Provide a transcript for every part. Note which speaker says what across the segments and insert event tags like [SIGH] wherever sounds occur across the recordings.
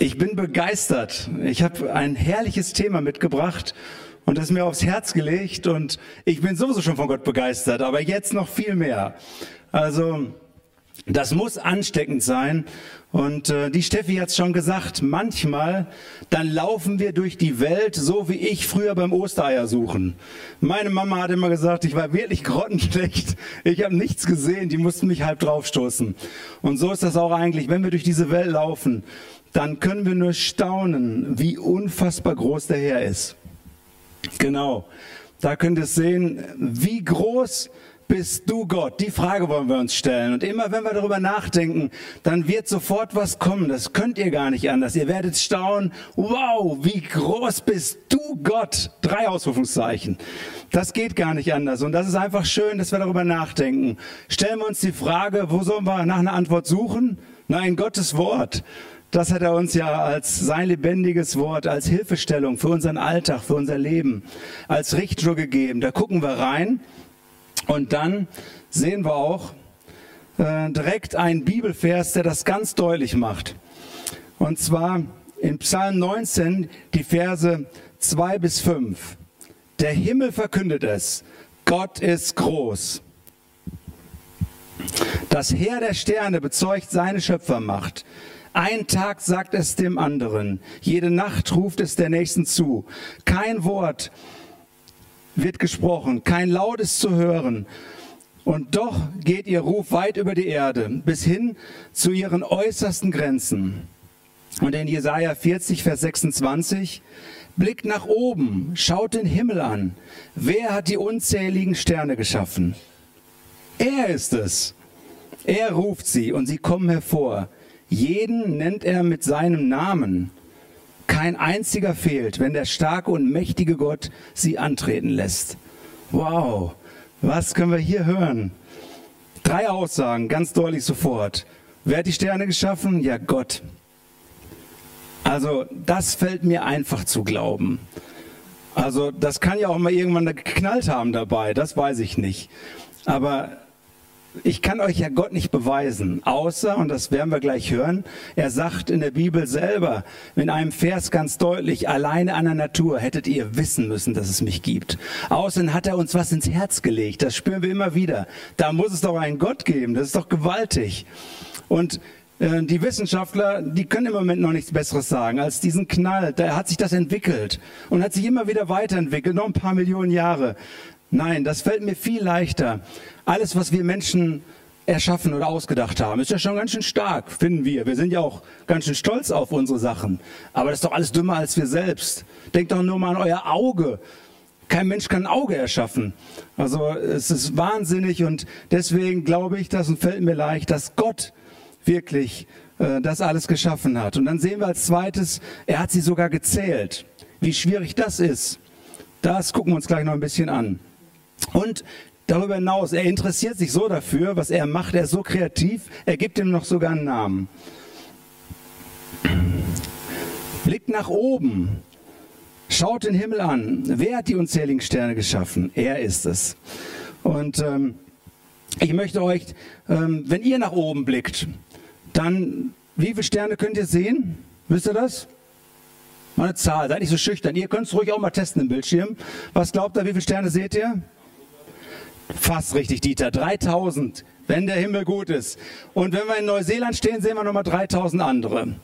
Speaker 1: Ich bin begeistert. Ich habe ein herrliches Thema mitgebracht und das mir aufs Herz gelegt und ich bin sowieso schon von Gott begeistert, aber jetzt noch viel mehr. Also das muss ansteckend sein. Und äh, die Steffi hat es schon gesagt, manchmal, dann laufen wir durch die Welt, so wie ich früher beim Ostereier suchen. Meine Mama hat immer gesagt, ich war wirklich [LAUGHS] grottenschlecht, ich habe nichts gesehen, die mussten mich halb draufstoßen. Und so ist das auch eigentlich, wenn wir durch diese Welt laufen, dann können wir nur staunen, wie unfassbar groß der Herr ist. Genau, da könnt ihr sehen, wie groß bist du Gott? Die Frage wollen wir uns stellen. Und immer wenn wir darüber nachdenken, dann wird sofort was kommen. Das könnt ihr gar nicht anders. Ihr werdet staunen. Wow, wie groß bist du Gott? Drei Ausrufungszeichen. Das geht gar nicht anders. Und das ist einfach schön, dass wir darüber nachdenken. Stellen wir uns die Frage, wo sollen wir nach einer Antwort suchen? Nein, Gottes Wort. Das hat er uns ja als sein lebendiges Wort, als Hilfestellung für unseren Alltag, für unser Leben, als Richtschnur gegeben. Da gucken wir rein und dann sehen wir auch äh, direkt einen Bibelvers, der das ganz deutlich macht. Und zwar in Psalm 19 die Verse 2 bis 5. Der Himmel verkündet es, Gott ist groß. Das Heer der Sterne bezeugt seine Schöpfermacht. Ein Tag sagt es dem anderen, jede Nacht ruft es der Nächsten zu. Kein Wort wird gesprochen, kein Laut ist zu hören. Und doch geht ihr Ruf weit über die Erde, bis hin zu ihren äußersten Grenzen. Und in Jesaja 40, Vers 26, blickt nach oben, schaut den Himmel an. Wer hat die unzähligen Sterne geschaffen? Er ist es. Er ruft sie und sie kommen hervor. Jeden nennt er mit seinem Namen. Kein einziger fehlt, wenn der starke und mächtige Gott sie antreten lässt. Wow, was können wir hier hören? Drei Aussagen, ganz deutlich sofort. Wer hat die Sterne geschaffen? Ja, Gott. Also, das fällt mir einfach zu glauben. Also, das kann ja auch mal irgendwann geknallt haben dabei, das weiß ich nicht. Aber ich kann euch ja Gott nicht beweisen, außer, und das werden wir gleich hören, er sagt in der Bibel selber, in einem Vers ganz deutlich, alleine an der Natur hättet ihr wissen müssen, dass es mich gibt. Außerdem hat er uns was ins Herz gelegt, das spüren wir immer wieder. Da muss es doch einen Gott geben, das ist doch gewaltig. Und äh, die Wissenschaftler, die können im Moment noch nichts Besseres sagen als diesen Knall. Da hat sich das entwickelt und hat sich immer wieder weiterentwickelt, noch ein paar Millionen Jahre. Nein, das fällt mir viel leichter. Alles, was wir Menschen erschaffen oder ausgedacht haben, ist ja schon ganz schön stark, finden wir. Wir sind ja auch ganz schön stolz auf unsere Sachen. Aber das ist doch alles dümmer als wir selbst. Denkt doch nur mal an euer Auge. Kein Mensch kann ein Auge erschaffen. Also es ist wahnsinnig und deswegen glaube ich das und fällt mir leicht, dass Gott wirklich äh, das alles geschaffen hat. Und dann sehen wir als zweites, er hat sie sogar gezählt. Wie schwierig das ist, das gucken wir uns gleich noch ein bisschen an. Und darüber hinaus, er interessiert sich so dafür, was er macht, er ist so kreativ, er gibt ihm noch sogar einen Namen. Blickt nach oben, schaut den Himmel an. Wer hat die unzähligen Sterne geschaffen? Er ist es. Und ähm, ich möchte euch, ähm, wenn ihr nach oben blickt, dann, wie viele Sterne könnt ihr sehen? Wisst ihr das? Mal eine Zahl, seid nicht so schüchtern. Ihr könnt es ruhig auch mal testen im Bildschirm. Was glaubt ihr, wie viele Sterne seht ihr? Fast richtig, Dieter. 3000, wenn der Himmel gut ist. Und wenn wir in Neuseeland stehen, sehen wir nochmal 3000 andere.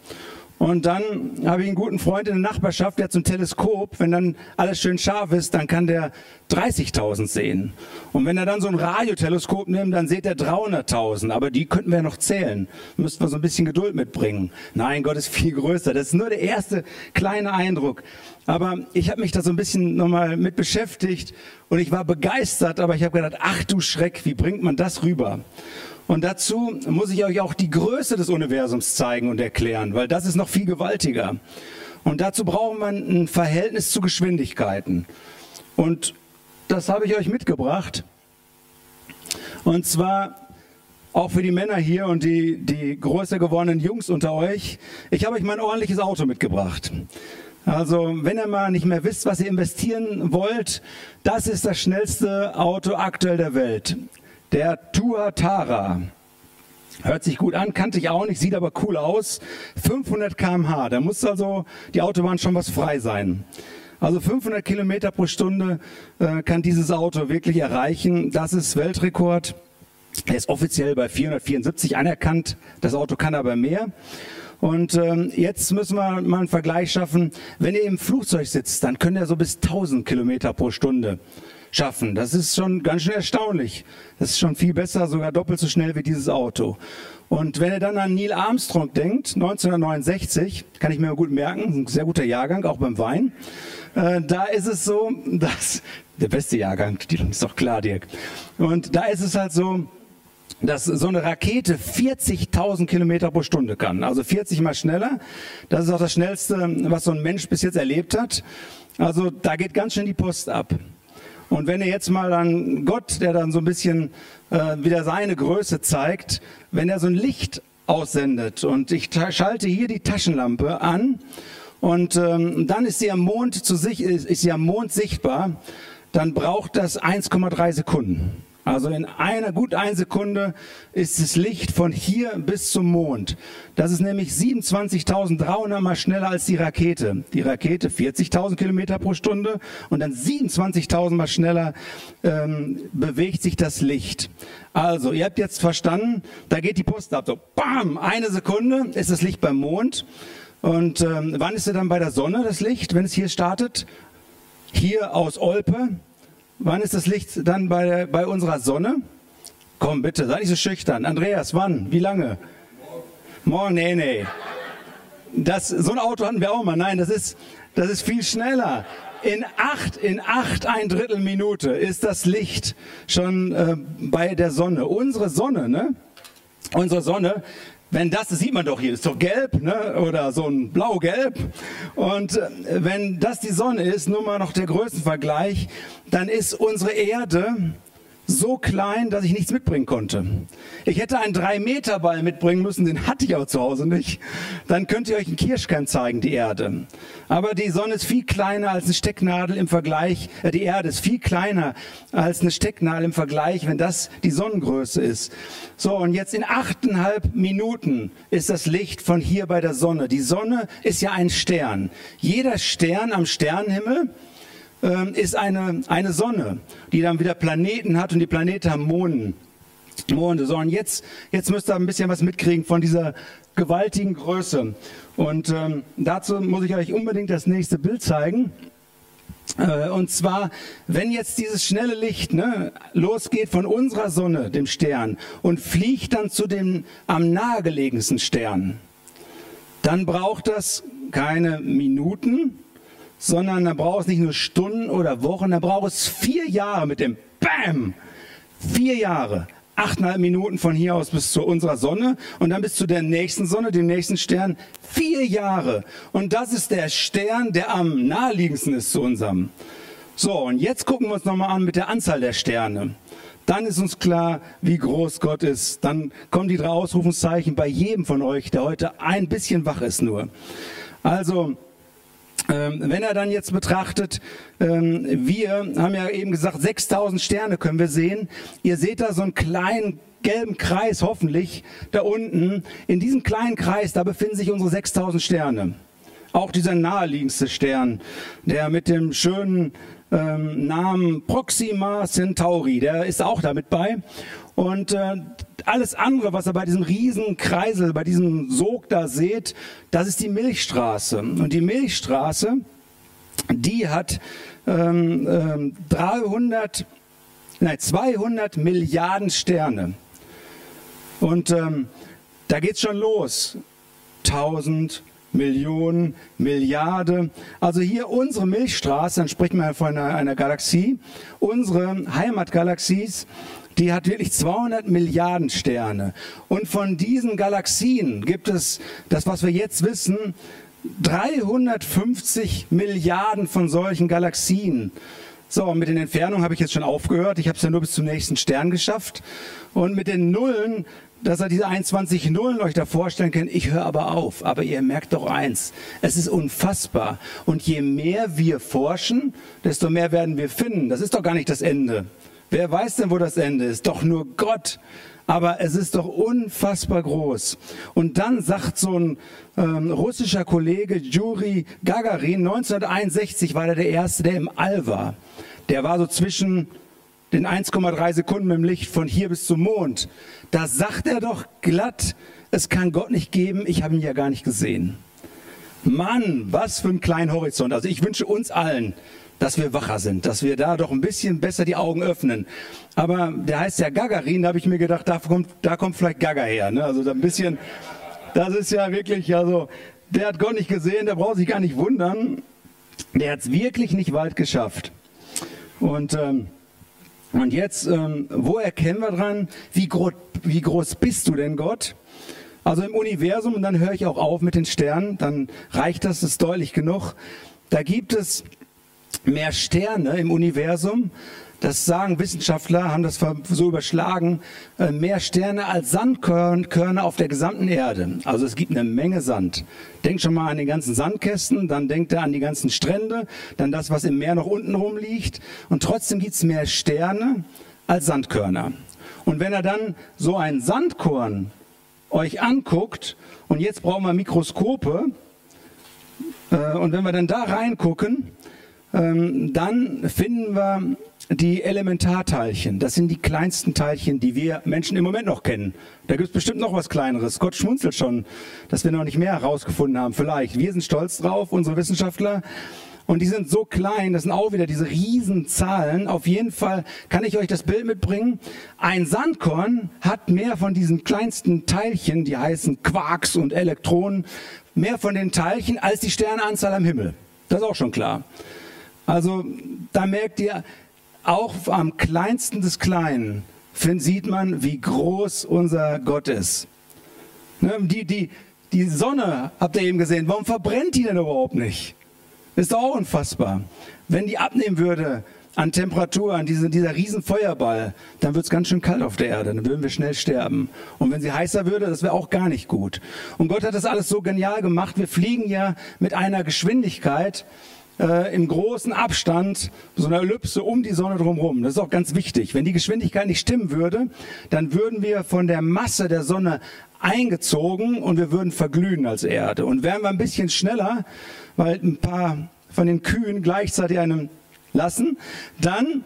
Speaker 1: Und dann habe ich einen guten Freund in der Nachbarschaft, der ein Teleskop. Wenn dann alles schön scharf ist, dann kann der 30.000 sehen. Und wenn er dann so ein Radioteleskop nimmt, dann sieht er 300.000. Aber die könnten wir noch zählen. Müssten wir so ein bisschen Geduld mitbringen. Nein, Gott ist viel größer. Das ist nur der erste kleine Eindruck. Aber ich habe mich da so ein bisschen nochmal mit beschäftigt und ich war begeistert, aber ich habe gedacht, ach du Schreck, wie bringt man das rüber? Und dazu muss ich euch auch die Größe des Universums zeigen und erklären, weil das ist noch viel gewaltiger. Und dazu braucht man ein Verhältnis zu Geschwindigkeiten. Und das habe ich euch mitgebracht. Und zwar auch für die Männer hier und die, die größer gewordenen Jungs unter euch. Ich habe euch mein ordentliches Auto mitgebracht. Also, wenn ihr mal nicht mehr wisst, was ihr investieren wollt, das ist das schnellste Auto aktuell der Welt der Tuatara. Hört sich gut an, kannte ich auch nicht, sieht aber cool aus. 500 km/h, da muss also die Autobahn schon was frei sein. Also 500 Kilometer pro Stunde äh, kann dieses Auto wirklich erreichen. Das ist Weltrekord. Er ist offiziell bei 474 anerkannt. Das Auto kann aber mehr. Und ähm, jetzt müssen wir mal einen Vergleich schaffen. Wenn ihr im Flugzeug sitzt, dann könnt ihr so bis 1000 Kilometer pro Stunde schaffen. Das ist schon ganz schön erstaunlich. Das ist schon viel besser, sogar doppelt so schnell wie dieses Auto. Und wenn ihr dann an Neil Armstrong denkt, 1969, kann ich mir gut merken, ein sehr guter Jahrgang, auch beim Wein. Äh, da ist es so, [LAUGHS] dass der beste Jahrgang, ist doch klar, Dirk. Und da ist es halt so, dass so eine Rakete 40.000 Kilometer pro Stunde kann, also 40 mal schneller. Das ist auch das Schnellste, was so ein Mensch bis jetzt erlebt hat. Also da geht ganz schön die Post ab. Und wenn ihr jetzt mal dann Gott, der dann so ein bisschen äh, wieder seine Größe zeigt, wenn er so ein Licht aussendet und ich schalte hier die Taschenlampe an und ähm, dann ist sie am Mond zu sich ist, ist sie am Mond sichtbar, dann braucht das 1,3 Sekunden. Also in einer, gut eine Sekunde ist das Licht von hier bis zum Mond. Das ist nämlich 27.300 mal schneller als die Rakete. Die Rakete 40.000 Kilometer pro Stunde und dann 27.000 mal schneller ähm, bewegt sich das Licht. Also, ihr habt jetzt verstanden, da geht die Post ab. So, bam, eine Sekunde ist das Licht beim Mond. Und ähm, wann ist es dann bei der Sonne, das Licht, wenn es hier startet? Hier aus Olpe, Wann ist das Licht dann bei, der, bei unserer Sonne? Komm bitte, sei nicht so schüchtern. Andreas, wann? Wie lange? Morgen. Morgen, nee, nee. Das, so ein Auto hatten wir auch mal. Nein, das ist, das ist viel schneller. In acht, in acht ein Drittel Minute ist das Licht schon äh, bei der Sonne. Unsere Sonne, ne? Unsere Sonne wenn das, das sieht man doch hier, ist doch gelb, ne? oder so ein blau-gelb. Und äh, wenn das die Sonne ist, nur mal noch der Größenvergleich, dann ist unsere Erde so klein, dass ich nichts mitbringen konnte. Ich hätte einen 3-Meter-Ball mitbringen müssen, den hatte ich auch zu Hause nicht. Dann könnt ihr euch einen Kirschkern zeigen, die Erde. Aber die Sonne ist viel kleiner als eine Stecknadel im Vergleich, äh, die Erde ist viel kleiner als eine Stecknadel im Vergleich, wenn das die Sonnengröße ist. So, und jetzt in achteinhalb Minuten ist das Licht von hier bei der Sonne. Die Sonne ist ja ein Stern. Jeder Stern am Sternenhimmel ähm, ist eine, eine Sonne, die dann wieder Planeten hat und die Planeten haben Monden. Monde. So, und jetzt, jetzt müsst ihr ein bisschen was mitkriegen von dieser gewaltigen Größe. Und ähm, dazu muss ich euch unbedingt das nächste Bild zeigen. Äh, und zwar, wenn jetzt dieses schnelle Licht ne, losgeht von unserer Sonne, dem Stern, und fliegt dann zu dem am nahegelegensten Stern, dann braucht das keine Minuten, sondern da braucht es nicht nur Stunden oder Wochen, da braucht es vier Jahre mit dem Bam. Vier Jahre. Achteinhalb Minuten von hier aus bis zu unserer Sonne und dann bis zu der nächsten Sonne, dem nächsten Stern. Vier Jahre. Und das ist der Stern, der am naheliegendsten ist zu unserem. So, und jetzt gucken wir uns nochmal an mit der Anzahl der Sterne. Dann ist uns klar, wie groß Gott ist. Dann kommen die drei Ausrufungszeichen bei jedem von euch, der heute ein bisschen wach ist nur. Also, wenn er dann jetzt betrachtet, ähm, wir haben ja eben gesagt, 6000 Sterne können wir sehen. Ihr seht da so einen kleinen gelben Kreis hoffentlich da unten. In diesem kleinen Kreis, da befinden sich unsere 6000 Sterne. Auch dieser naheliegendste Stern, der mit dem schönen ähm, Namen Proxima Centauri, der ist auch damit bei. Und äh, alles andere, was ihr bei diesem riesen Kreisel, bei diesem Sog da seht, das ist die Milchstraße. Und die Milchstraße, die hat ähm, ähm, 300, nein, 200 Milliarden Sterne. Und ähm, da geht's schon los. 1000, Millionen, Milliarde. Also hier unsere Milchstraße, dann sprechen wir von einer, einer Galaxie, unsere Heimatgalaxies, die hat wirklich 200 Milliarden Sterne. Und von diesen Galaxien gibt es, das was wir jetzt wissen, 350 Milliarden von solchen Galaxien. So, mit den Entfernungen habe ich jetzt schon aufgehört. Ich habe es ja nur bis zum nächsten Stern geschafft. Und mit den Nullen, dass ihr diese 21 Nullen euch da vorstellen könnt, ich höre aber auf. Aber ihr merkt doch eins, es ist unfassbar. Und je mehr wir forschen, desto mehr werden wir finden. Das ist doch gar nicht das Ende. Wer weiß denn, wo das Ende ist? Doch nur Gott. Aber es ist doch unfassbar groß. Und dann sagt so ein ähm, russischer Kollege, Juri Gagarin, 1961 war er der Erste, der im All war. Der war so zwischen den 1,3 Sekunden im Licht von hier bis zum Mond. Da sagt er doch glatt, es kann Gott nicht geben, ich habe ihn ja gar nicht gesehen. Mann, was für ein kleiner Horizont. Also ich wünsche uns allen, dass wir wacher sind, dass wir da doch ein bisschen besser die Augen öffnen. Aber der heißt ja Gagarin, da habe ich mir gedacht, da kommt, da kommt vielleicht Gaga her. Ne? Also ein bisschen, das ist ja wirklich, also der hat Gott nicht gesehen, der braucht sich gar nicht wundern. Der hat es wirklich nicht weit geschafft. Und, ähm, und jetzt, ähm, wo erkennen wir dran, wie, gro wie groß bist du denn Gott? Also im Universum, und dann höre ich auch auf mit den Sternen, dann reicht das, ist deutlich genug. Da gibt es mehr Sterne im Universum. Das sagen Wissenschaftler, haben das so überschlagen, äh, mehr Sterne als Sandkörner auf der gesamten Erde. Also es gibt eine Menge Sand. Denkt schon mal an die ganzen Sandkästen, dann denkt er an die ganzen Strände, dann das, was im Meer noch unten rumliegt. Und trotzdem gibt es mehr Sterne als Sandkörner. Und wenn er dann so ein Sandkorn euch anguckt, und jetzt brauchen wir Mikroskope, äh, und wenn wir dann da reingucken, ähm, dann finden wir die Elementarteilchen. Das sind die kleinsten Teilchen, die wir Menschen im Moment noch kennen. Da gibt es bestimmt noch was Kleineres. Gott schmunzelt schon, dass wir noch nicht mehr herausgefunden haben. Vielleicht. Wir sind stolz drauf, unsere Wissenschaftler. Und die sind so klein, das sind auch wieder diese Riesenzahlen. Auf jeden Fall kann ich euch das Bild mitbringen. Ein Sandkorn hat mehr von diesen kleinsten Teilchen, die heißen Quarks und Elektronen, mehr von den Teilchen als die Sterneanzahl am Himmel. Das ist auch schon klar. Also da merkt ihr, auch am kleinsten des Kleinen sieht man, wie groß unser Gott ist. Ne, die, die, die Sonne, habt ihr eben gesehen, warum verbrennt die denn überhaupt nicht? Ist doch auch unfassbar. Wenn die abnehmen würde an Temperatur, an diese, dieser riesen Feuerball, dann wird es ganz schön kalt auf der Erde, dann würden wir schnell sterben. Und wenn sie heißer würde, das wäre auch gar nicht gut. Und Gott hat das alles so genial gemacht. Wir fliegen ja mit einer Geschwindigkeit, äh, im großen Abstand, so eine Ellipse um die Sonne drumherum. Das ist auch ganz wichtig. Wenn die Geschwindigkeit nicht stimmen würde, dann würden wir von der Masse der Sonne eingezogen und wir würden verglühen als Erde. Und wären wir ein bisschen schneller, weil ein paar von den Kühen gleichzeitig einem lassen, dann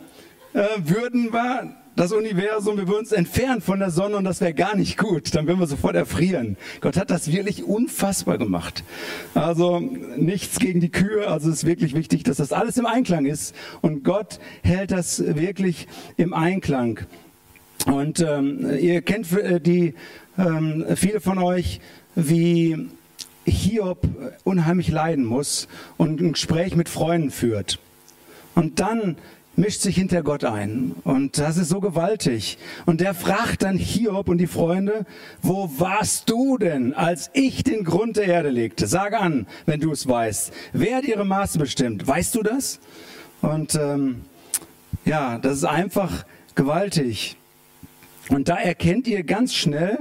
Speaker 1: äh, würden wir das Universum, wir würden uns entfernen von der Sonne und das wäre gar nicht gut. Dann würden wir sofort erfrieren. Gott hat das wirklich unfassbar gemacht. Also nichts gegen die Kühe. Also es ist wirklich wichtig, dass das alles im Einklang ist. Und Gott hält das wirklich im Einklang. Und ähm, ihr kennt äh, die, ähm, viele von euch, wie Hiob unheimlich leiden muss und ein Gespräch mit Freunden führt. Und dann mischt sich hinter Gott ein. Und das ist so gewaltig. Und der fragt dann Hiob und die Freunde, wo warst du denn, als ich den Grund der Erde legte? Sag an, wenn du es weißt. Wer hat ihre Maße bestimmt? Weißt du das? Und ähm, ja, das ist einfach gewaltig. Und da erkennt ihr ganz schnell,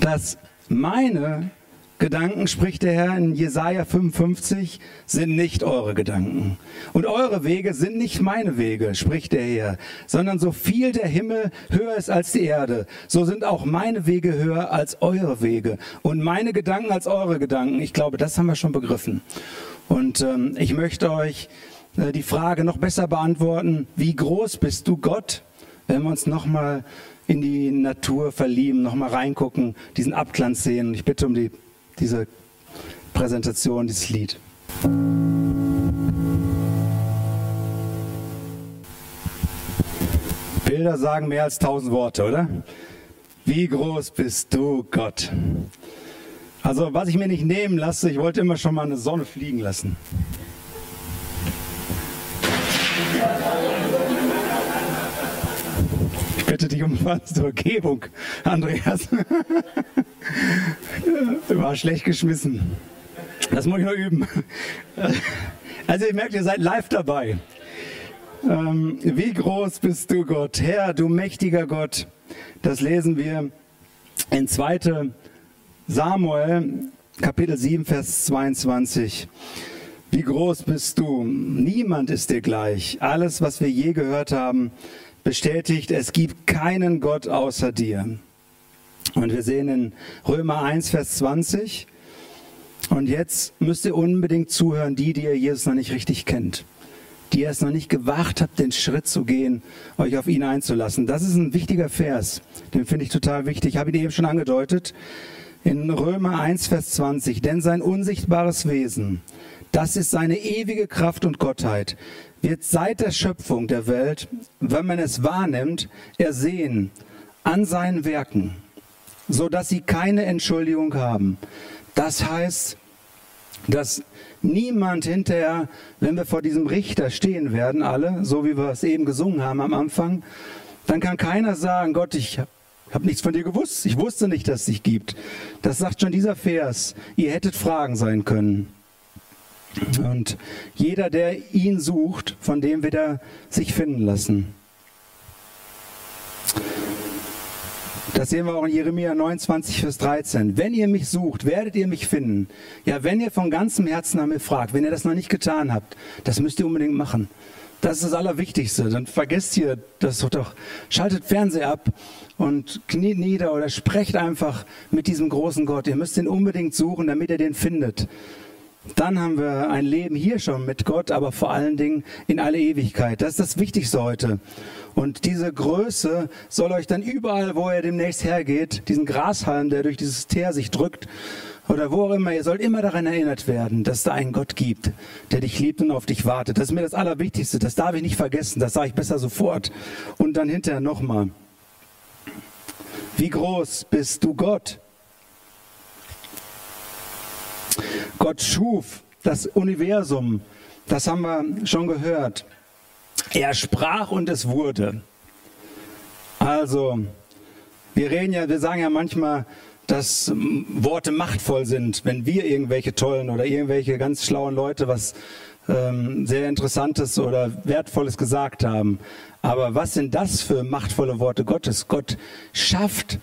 Speaker 1: dass meine Gedanken, spricht der Herr in Jesaja 55, sind nicht eure Gedanken. Und eure Wege sind nicht meine Wege, spricht der Herr, sondern so viel der Himmel höher ist als die Erde, so sind auch meine Wege höher als eure Wege und meine Gedanken als eure Gedanken. Ich glaube, das haben wir schon begriffen. Und ähm, ich möchte euch äh, die Frage noch besser beantworten, wie groß bist du Gott? Wenn wir uns nochmal in die Natur verlieben, nochmal reingucken, diesen Abglanz sehen. Ich bitte um die diese Präsentation, dieses Lied. Bilder sagen mehr als tausend Worte, oder? Wie groß bist du, Gott? Also, was ich mir nicht nehmen lasse, ich wollte immer schon mal eine Sonne fliegen lassen. Bitte dich um Vergebung, Andreas. [LAUGHS] War schlecht geschmissen. Das muss ich noch üben. Also ihr merkt, ihr seid live dabei. Ähm, wie groß bist du, Gott? Herr, du mächtiger Gott. Das lesen wir in 2. Samuel, Kapitel 7, Vers 22. Wie groß bist du? Niemand ist dir gleich. Alles, was wir je gehört haben, bestätigt, es gibt keinen Gott außer dir. Und wir sehen in Römer 1, Vers 20, und jetzt müsst ihr unbedingt zuhören, die, die ihr Jesus noch nicht richtig kennt, die ihr es noch nicht gewagt habt, den Schritt zu gehen, euch auf ihn einzulassen. Das ist ein wichtiger Vers, den finde ich total wichtig. Ich habe ihn eben schon angedeutet. In Römer 1, Vers 20, denn sein unsichtbares Wesen, das ist seine ewige Kraft und Gottheit, wird seit der Schöpfung der Welt, wenn man es wahrnimmt, ersehen an seinen Werken, so dass sie keine Entschuldigung haben. Das heißt, dass niemand hinterher, wenn wir vor diesem Richter stehen werden, alle, so wie wir es eben gesungen haben am Anfang, dann kann keiner sagen, Gott, ich habe nichts von dir gewusst, ich wusste nicht, dass es dich gibt. Das sagt schon dieser Vers, ihr hättet Fragen sein können. Und jeder, der ihn sucht, von dem wird er sich finden lassen. Das sehen wir auch in Jeremia 29, Vers 13. Wenn ihr mich sucht, werdet ihr mich finden. Ja, wenn ihr von ganzem Herzen nach mir fragt, wenn ihr das noch nicht getan habt, das müsst ihr unbedingt machen. Das ist das Allerwichtigste. Dann vergesst ihr das doch. Schaltet Fernseher ab und kniet nieder oder sprecht einfach mit diesem großen Gott. Ihr müsst ihn unbedingt suchen, damit ihr den findet. Dann haben wir ein Leben hier schon mit Gott, aber vor allen Dingen in alle Ewigkeit. Das ist das Wichtigste heute. Und diese Größe soll euch dann überall, wo ihr demnächst hergeht, diesen Grashalm, der durch dieses Teer sich drückt, oder wo auch immer, ihr sollt immer daran erinnert werden, dass da einen Gott gibt, der dich liebt und auf dich wartet. Das ist mir das Allerwichtigste. Das darf ich nicht vergessen. Das sage ich besser sofort. Und dann hinterher nochmal. Wie groß bist du Gott? Gott schuf das Universum. Das haben wir schon gehört. Er sprach und es wurde. Also, wir reden ja, wir sagen ja manchmal, dass Worte machtvoll sind, wenn wir irgendwelche tollen oder irgendwelche ganz schlauen Leute was ähm, sehr Interessantes oder Wertvolles gesagt haben. Aber was sind das für machtvolle Worte Gottes? Gott schafft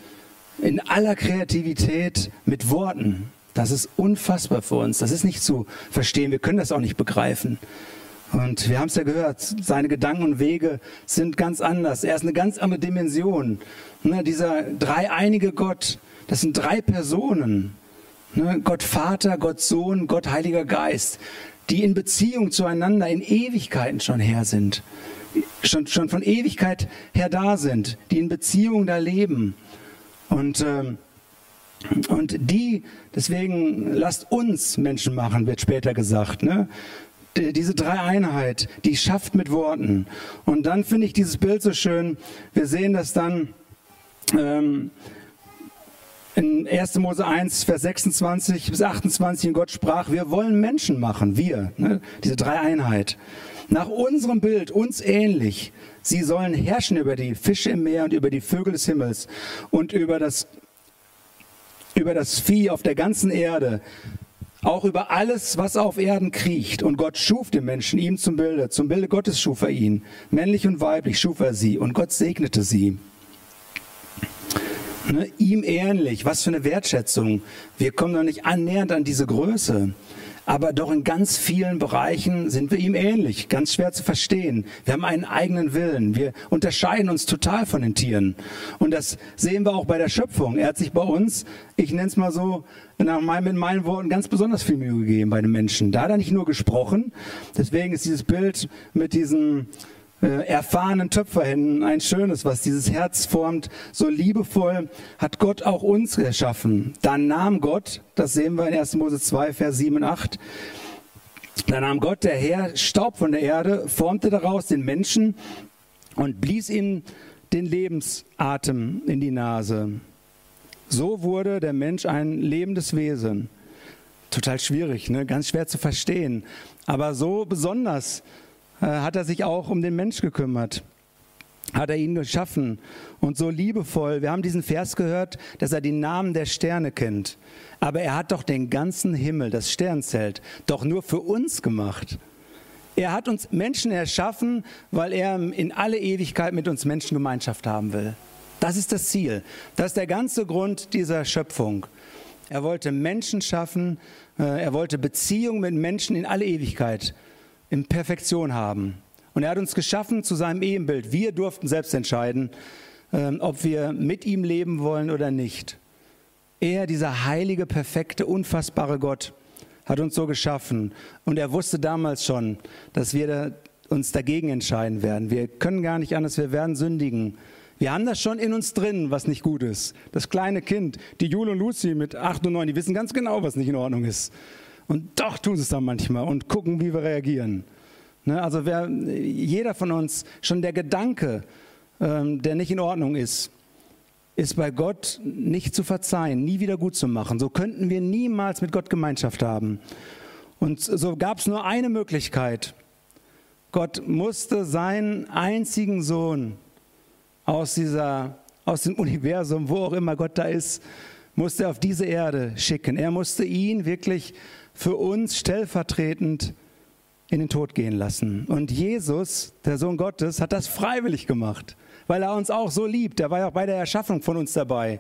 Speaker 1: in aller Kreativität mit Worten. Das ist unfassbar für uns. Das ist nicht zu verstehen. Wir können das auch nicht begreifen. Und wir haben es ja gehört, seine Gedanken und Wege sind ganz anders. Er ist eine ganz andere Dimension. Ne, dieser dreieinige Gott, das sind drei Personen. Ne, Gott Vater, Gott Sohn, Gott Heiliger Geist, die in Beziehung zueinander in Ewigkeiten schon her sind. Schon, schon von Ewigkeit her da sind, die in Beziehung da leben. Und, ähm, und die, deswegen lasst uns Menschen machen, wird später gesagt. Ne? diese Dreieinheit, die schafft mit Worten. Und dann finde ich dieses Bild so schön. Wir sehen das dann ähm, in 1. Mose 1, Vers 26 bis 28. Und Gott sprach, wir wollen Menschen machen, wir, ne? diese Dreieinheit. Nach unserem Bild, uns ähnlich. Sie sollen herrschen über die Fische im Meer und über die Vögel des Himmels und über das, über das Vieh auf der ganzen Erde auch über alles, was auf Erden kriecht. Und Gott schuf den Menschen ihm zum Bilde. Zum Bilde Gottes schuf er ihn. Männlich und weiblich schuf er sie. Und Gott segnete sie. Ne, ihm ähnlich. Was für eine Wertschätzung. Wir kommen noch nicht annähernd an diese Größe aber doch in ganz vielen Bereichen sind wir ihm ähnlich, ganz schwer zu verstehen. Wir haben einen eigenen Willen, wir unterscheiden uns total von den Tieren. Und das sehen wir auch bei der Schöpfung. Er hat sich bei uns, ich nenne es mal so, nach mein, mit meinen Worten ganz besonders viel Mühe gegeben bei den Menschen. Da hat er nicht nur gesprochen, deswegen ist dieses Bild mit diesen äh, erfahrenen Töpferhänden ein schönes, was dieses Herz formt. So liebevoll hat Gott auch uns geschaffen. Dann nahm Gott, das sehen wir in 1. Mose 2, Vers 7 und 8, da nahm Gott, der Herr, Staub von der Erde, formte daraus den Menschen und blies ihm den Lebensatem in die Nase. So wurde der Mensch ein lebendes Wesen. Total schwierig, ne? ganz schwer zu verstehen. Aber so besonders hat er sich auch um den Mensch gekümmert. Hat er ihn geschaffen und so liebevoll. Wir haben diesen Vers gehört, dass er die Namen der Sterne kennt. Aber er hat doch den ganzen Himmel, das Sternzelt, doch nur für uns gemacht. Er hat uns Menschen erschaffen, weil er in alle Ewigkeit mit uns Menschen Gemeinschaft haben will. Das ist das Ziel. Das ist der ganze Grund dieser Schöpfung. Er wollte Menschen schaffen. Äh, er wollte Beziehungen mit Menschen in alle Ewigkeit, in Perfektion haben. Und er hat uns geschaffen zu seinem Ebenbild. Wir durften selbst entscheiden, ähm, ob wir mit ihm leben wollen oder nicht. Er, dieser heilige, perfekte, unfassbare Gott, hat uns so geschaffen. Und er wusste damals schon, dass wir uns dagegen entscheiden werden. Wir können gar nicht anders, wir werden sündigen. Wir haben das schon in uns drin, was nicht gut ist. Das kleine Kind, die Jule und Lucy mit 8 und 9, die wissen ganz genau, was nicht in Ordnung ist. Und doch tun sie es dann manchmal und gucken, wie wir reagieren. Ne, also wer, jeder von uns, schon der Gedanke, ähm, der nicht in Ordnung ist, ist bei Gott nicht zu verzeihen, nie wieder gut zu machen. So könnten wir niemals mit Gott Gemeinschaft haben. Und so gab es nur eine Möglichkeit. Gott musste seinen einzigen Sohn aus, dieser, aus dem Universum, wo auch immer Gott da ist, musste er auf diese Erde schicken. Er musste ihn wirklich für uns stellvertretend in den Tod gehen lassen. Und Jesus, der Sohn Gottes, hat das freiwillig gemacht, weil er uns auch so liebt. Er war ja auch bei der Erschaffung von uns dabei.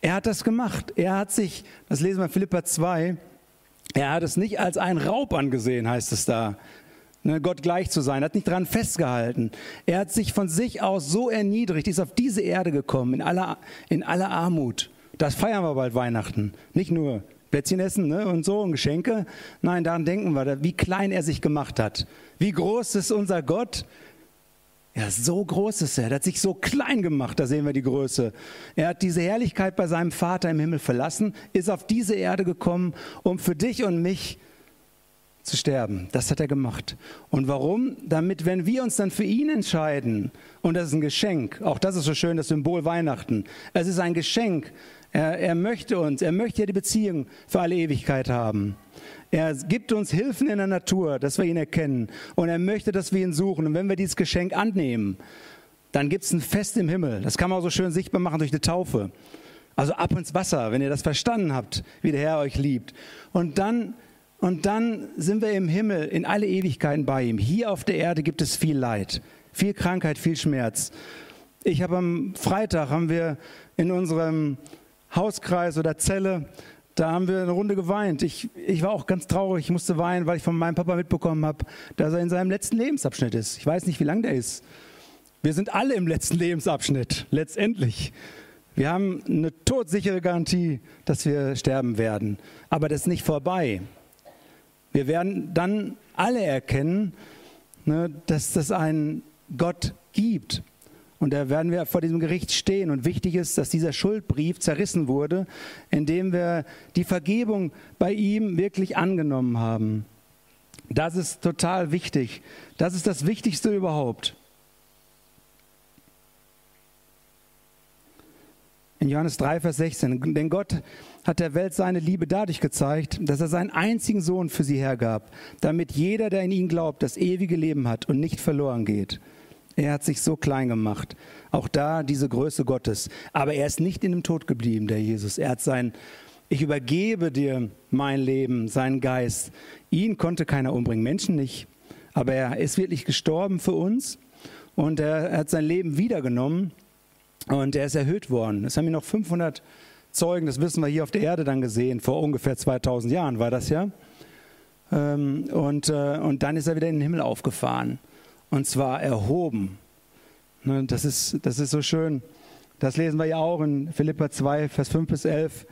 Speaker 1: Er hat das gemacht. Er hat sich, das lesen wir in Philippa 2, er hat es nicht als einen Raub angesehen, heißt es da, ne, Gott gleich zu sein, hat nicht daran festgehalten. Er hat sich von sich aus so erniedrigt, ist auf diese Erde gekommen, in aller, in aller Armut. Das feiern wir bald Weihnachten. Nicht nur Plätzchen essen ne, und so und Geschenke. Nein, daran denken wir, wie klein er sich gemacht hat. Wie groß ist unser Gott? Ja, so groß ist er. Er hat sich so klein gemacht, da sehen wir die Größe. Er hat diese Herrlichkeit bei seinem Vater im Himmel verlassen, ist auf diese Erde gekommen, um für dich und mich zu sterben. Das hat er gemacht. Und warum? Damit, wenn wir uns dann für ihn entscheiden, und das ist ein Geschenk, auch das ist so schön, das Symbol Weihnachten, es ist ein Geschenk, er, er möchte uns, er möchte ja die Beziehung für alle Ewigkeit haben. Er gibt uns Hilfen in der Natur, dass wir ihn erkennen. Und er möchte, dass wir ihn suchen. Und wenn wir dieses Geschenk annehmen, dann gibt es ein Fest im Himmel. Das kann man auch so schön sichtbar machen durch eine Taufe. Also ab ins Wasser, wenn ihr das verstanden habt, wie der Herr euch liebt. Und dann, und dann sind wir im Himmel in alle Ewigkeiten bei ihm. Hier auf der Erde gibt es viel Leid, viel Krankheit, viel Schmerz. Ich habe am Freitag haben wir in unserem Hauskreis oder Zelle, da haben wir eine Runde geweint. Ich, ich war auch ganz traurig, ich musste weinen, weil ich von meinem Papa mitbekommen habe, dass er in seinem letzten Lebensabschnitt ist. Ich weiß nicht, wie lang der ist. Wir sind alle im letzten Lebensabschnitt, letztendlich. Wir haben eine todsichere Garantie, dass wir sterben werden. Aber das ist nicht vorbei. Wir werden dann alle erkennen, ne, dass das einen Gott gibt und da werden wir vor diesem Gericht stehen. Und wichtig ist, dass dieser Schuldbrief zerrissen wurde, indem wir die Vergebung bei ihm wirklich angenommen haben. Das ist total wichtig. Das ist das Wichtigste überhaupt. In Johannes 3, Vers 16. Denn Gott hat der Welt seine Liebe dadurch gezeigt, dass er seinen einzigen Sohn für sie hergab, damit jeder, der in ihn glaubt, das ewige Leben hat und nicht verloren geht. Er hat sich so klein gemacht. Auch da diese Größe Gottes. Aber er ist nicht in dem Tod geblieben, der Jesus. Er hat sein, ich übergebe dir mein Leben, seinen Geist. Ihn konnte keiner umbringen, Menschen nicht. Aber er ist wirklich gestorben für uns und er hat sein Leben wiedergenommen und er ist erhöht worden. Es haben ihn noch 500 Zeugen, das wissen wir hier auf der Erde dann gesehen, vor ungefähr 2000 Jahren war das ja. Ähm, und, äh, und dann ist er wieder in den Himmel aufgefahren und zwar erhoben. Ne, das ist, das ist so schön. Das lesen wir ja auch in Philippa 2, Vers 5 bis 11.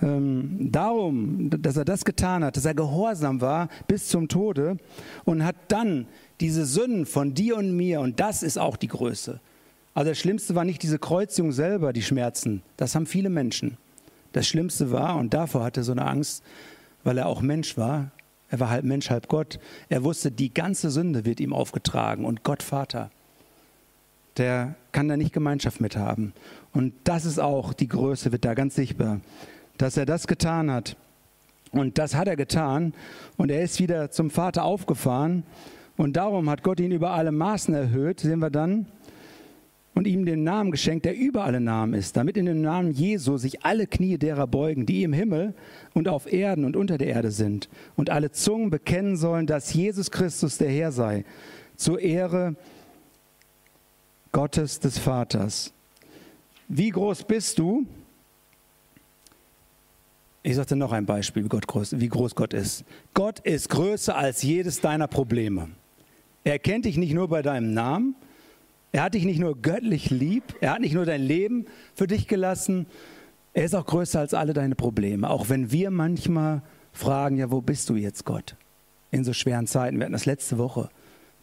Speaker 1: Ähm, darum, dass er das getan hat, dass er gehorsam war bis zum Tode und hat dann diese Sünden von dir und mir, und das ist auch die Größe. Also das Schlimmste war nicht diese Kreuzigung selber, die Schmerzen. Das haben viele Menschen. Das Schlimmste war, und davor hatte er so eine Angst, weil er auch Mensch war, er war halb Mensch, halb Gott. Er wusste, die ganze Sünde wird ihm aufgetragen und Gott Vater, der kann da nicht Gemeinschaft mit haben. Und das ist auch, die Größe wird da ganz sichtbar, dass er das getan hat. Und das hat er getan und er ist wieder zum Vater aufgefahren und darum hat Gott ihn über alle Maßen erhöht, sehen wir dann, und ihm den Namen geschenkt, der über alle Namen ist, damit in dem Namen Jesu sich alle Knie derer beugen, die im Himmel und auf Erden und unter der Erde sind, und alle Zungen bekennen sollen, dass Jesus Christus der Herr sei, zur Ehre Gottes des Vaters. Wie groß bist du? Ich sagte noch ein Beispiel, wie, Gott groß, wie groß Gott ist. Gott ist größer als jedes deiner Probleme. Er kennt dich nicht nur bei deinem Namen, er hat dich nicht nur göttlich lieb, er hat nicht nur dein Leben für dich gelassen, er ist auch größer als alle deine Probleme. Auch wenn wir manchmal fragen, ja, wo bist du jetzt, Gott? In so schweren Zeiten. Wir hatten das letzte Woche.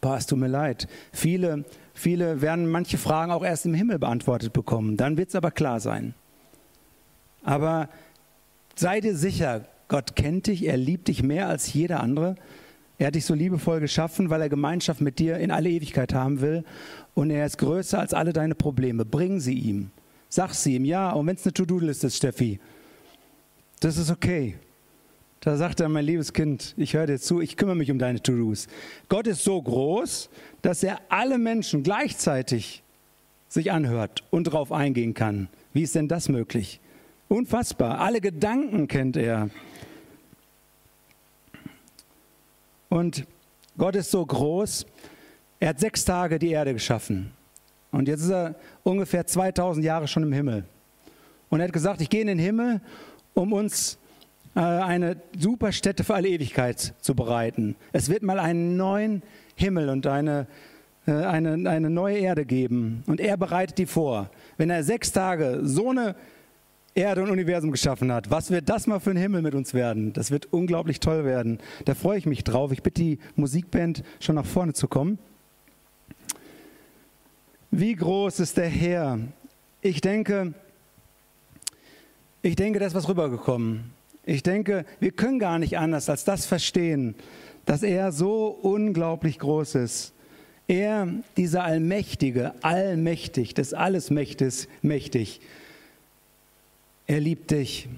Speaker 1: Boah, es tut mir leid. Viele, viele werden manche Fragen auch erst im Himmel beantwortet bekommen. Dann wird es aber klar sein. Aber sei dir sicher, Gott kennt dich, er liebt dich mehr als jeder andere. Er hat dich so liebevoll geschaffen, weil er Gemeinschaft mit dir in alle Ewigkeit haben will. Und er ist größer als alle deine Probleme. Bring sie ihm. Sag sie ihm, ja. Und wenn es eine To-Do-Liste ist, Steffi, das ist okay. Da sagt er, mein liebes Kind, ich höre dir zu, ich kümmere mich um deine To-Dos. Gott ist so groß, dass er alle Menschen gleichzeitig sich anhört und darauf eingehen kann. Wie ist denn das möglich? Unfassbar. Alle Gedanken kennt er. Und Gott ist so groß, er hat sechs Tage die Erde geschaffen. Und jetzt ist er ungefähr 2000 Jahre schon im Himmel. Und er hat gesagt, ich gehe in den Himmel, um uns äh, eine super Stätte für alle Ewigkeit zu bereiten. Es wird mal einen neuen Himmel und eine, äh, eine, eine neue Erde geben. Und er bereitet die vor. Wenn er sechs Tage so eine Erde und Universum geschaffen hat. Was wird das mal für ein Himmel mit uns werden? Das wird unglaublich toll werden. Da freue ich mich drauf. Ich bitte die Musikband schon nach vorne zu kommen. Wie groß ist der Herr? Ich denke, ich denke, da ist was rübergekommen. Ich denke, wir können gar nicht anders als das verstehen, dass er so unglaublich groß ist. Er, dieser Allmächtige, allmächtig, des Allesmächtiges, mächtig, er liebt dich.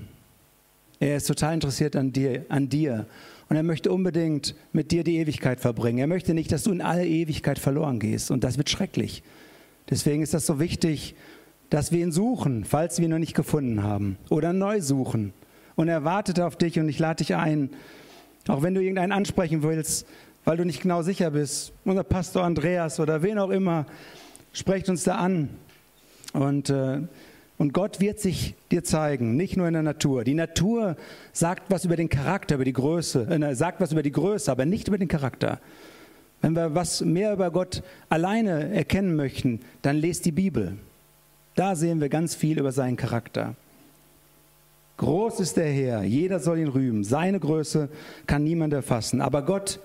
Speaker 1: Er ist total interessiert an dir, an dir. Und er möchte unbedingt mit dir die Ewigkeit verbringen. Er möchte nicht, dass du in alle Ewigkeit verloren gehst. Und das wird schrecklich. Deswegen ist das so wichtig, dass wir ihn suchen, falls wir ihn noch nicht gefunden haben. Oder neu suchen. Und er wartet auf dich und ich lade dich ein. Auch wenn du irgendeinen ansprechen willst, weil du nicht genau sicher bist. Unser Pastor Andreas oder wen auch immer, sprecht uns da an. Und äh, und Gott wird sich dir zeigen, nicht nur in der Natur. Die Natur sagt was über den Charakter, über die Größe, äh, sagt was über die Größe, aber nicht über den Charakter. Wenn wir was mehr über Gott alleine erkennen möchten, dann lest die Bibel. Da sehen wir ganz viel über seinen Charakter. Groß ist der Herr, jeder soll ihn rühmen. Seine Größe kann niemand erfassen. Aber Gott,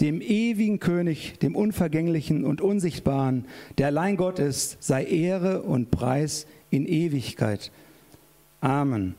Speaker 1: dem ewigen König, dem Unvergänglichen und Unsichtbaren, der allein Gott ist, sei Ehre und Preis in Ewigkeit. Amen.